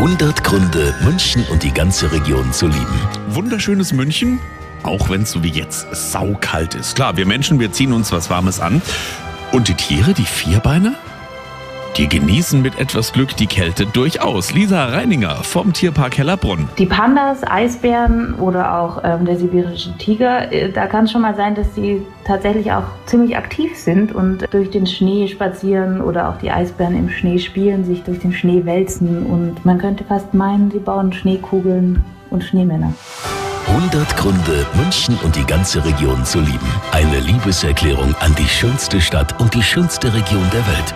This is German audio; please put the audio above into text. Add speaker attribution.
Speaker 1: 100 Gründe, München und die ganze Region zu lieben.
Speaker 2: Wunderschönes München, auch wenn es so wie jetzt saukalt ist. Klar, wir Menschen, wir ziehen uns was Warmes an. Und die Tiere, die Vierbeiner? Die genießen mit etwas Glück die Kälte durchaus. Lisa Reininger vom Tierpark Hellerbrunn.
Speaker 3: Die Pandas, Eisbären oder auch ähm, der sibirische Tiger, äh, da kann es schon mal sein, dass sie tatsächlich auch ziemlich aktiv sind und durch den Schnee spazieren oder auch die Eisbären im Schnee spielen, sich durch den Schnee wälzen und man könnte fast meinen, sie bauen Schneekugeln und Schneemänner.
Speaker 1: 100 Gründe, München und die ganze Region zu lieben. Eine Liebeserklärung an die schönste Stadt und die schönste Region der Welt.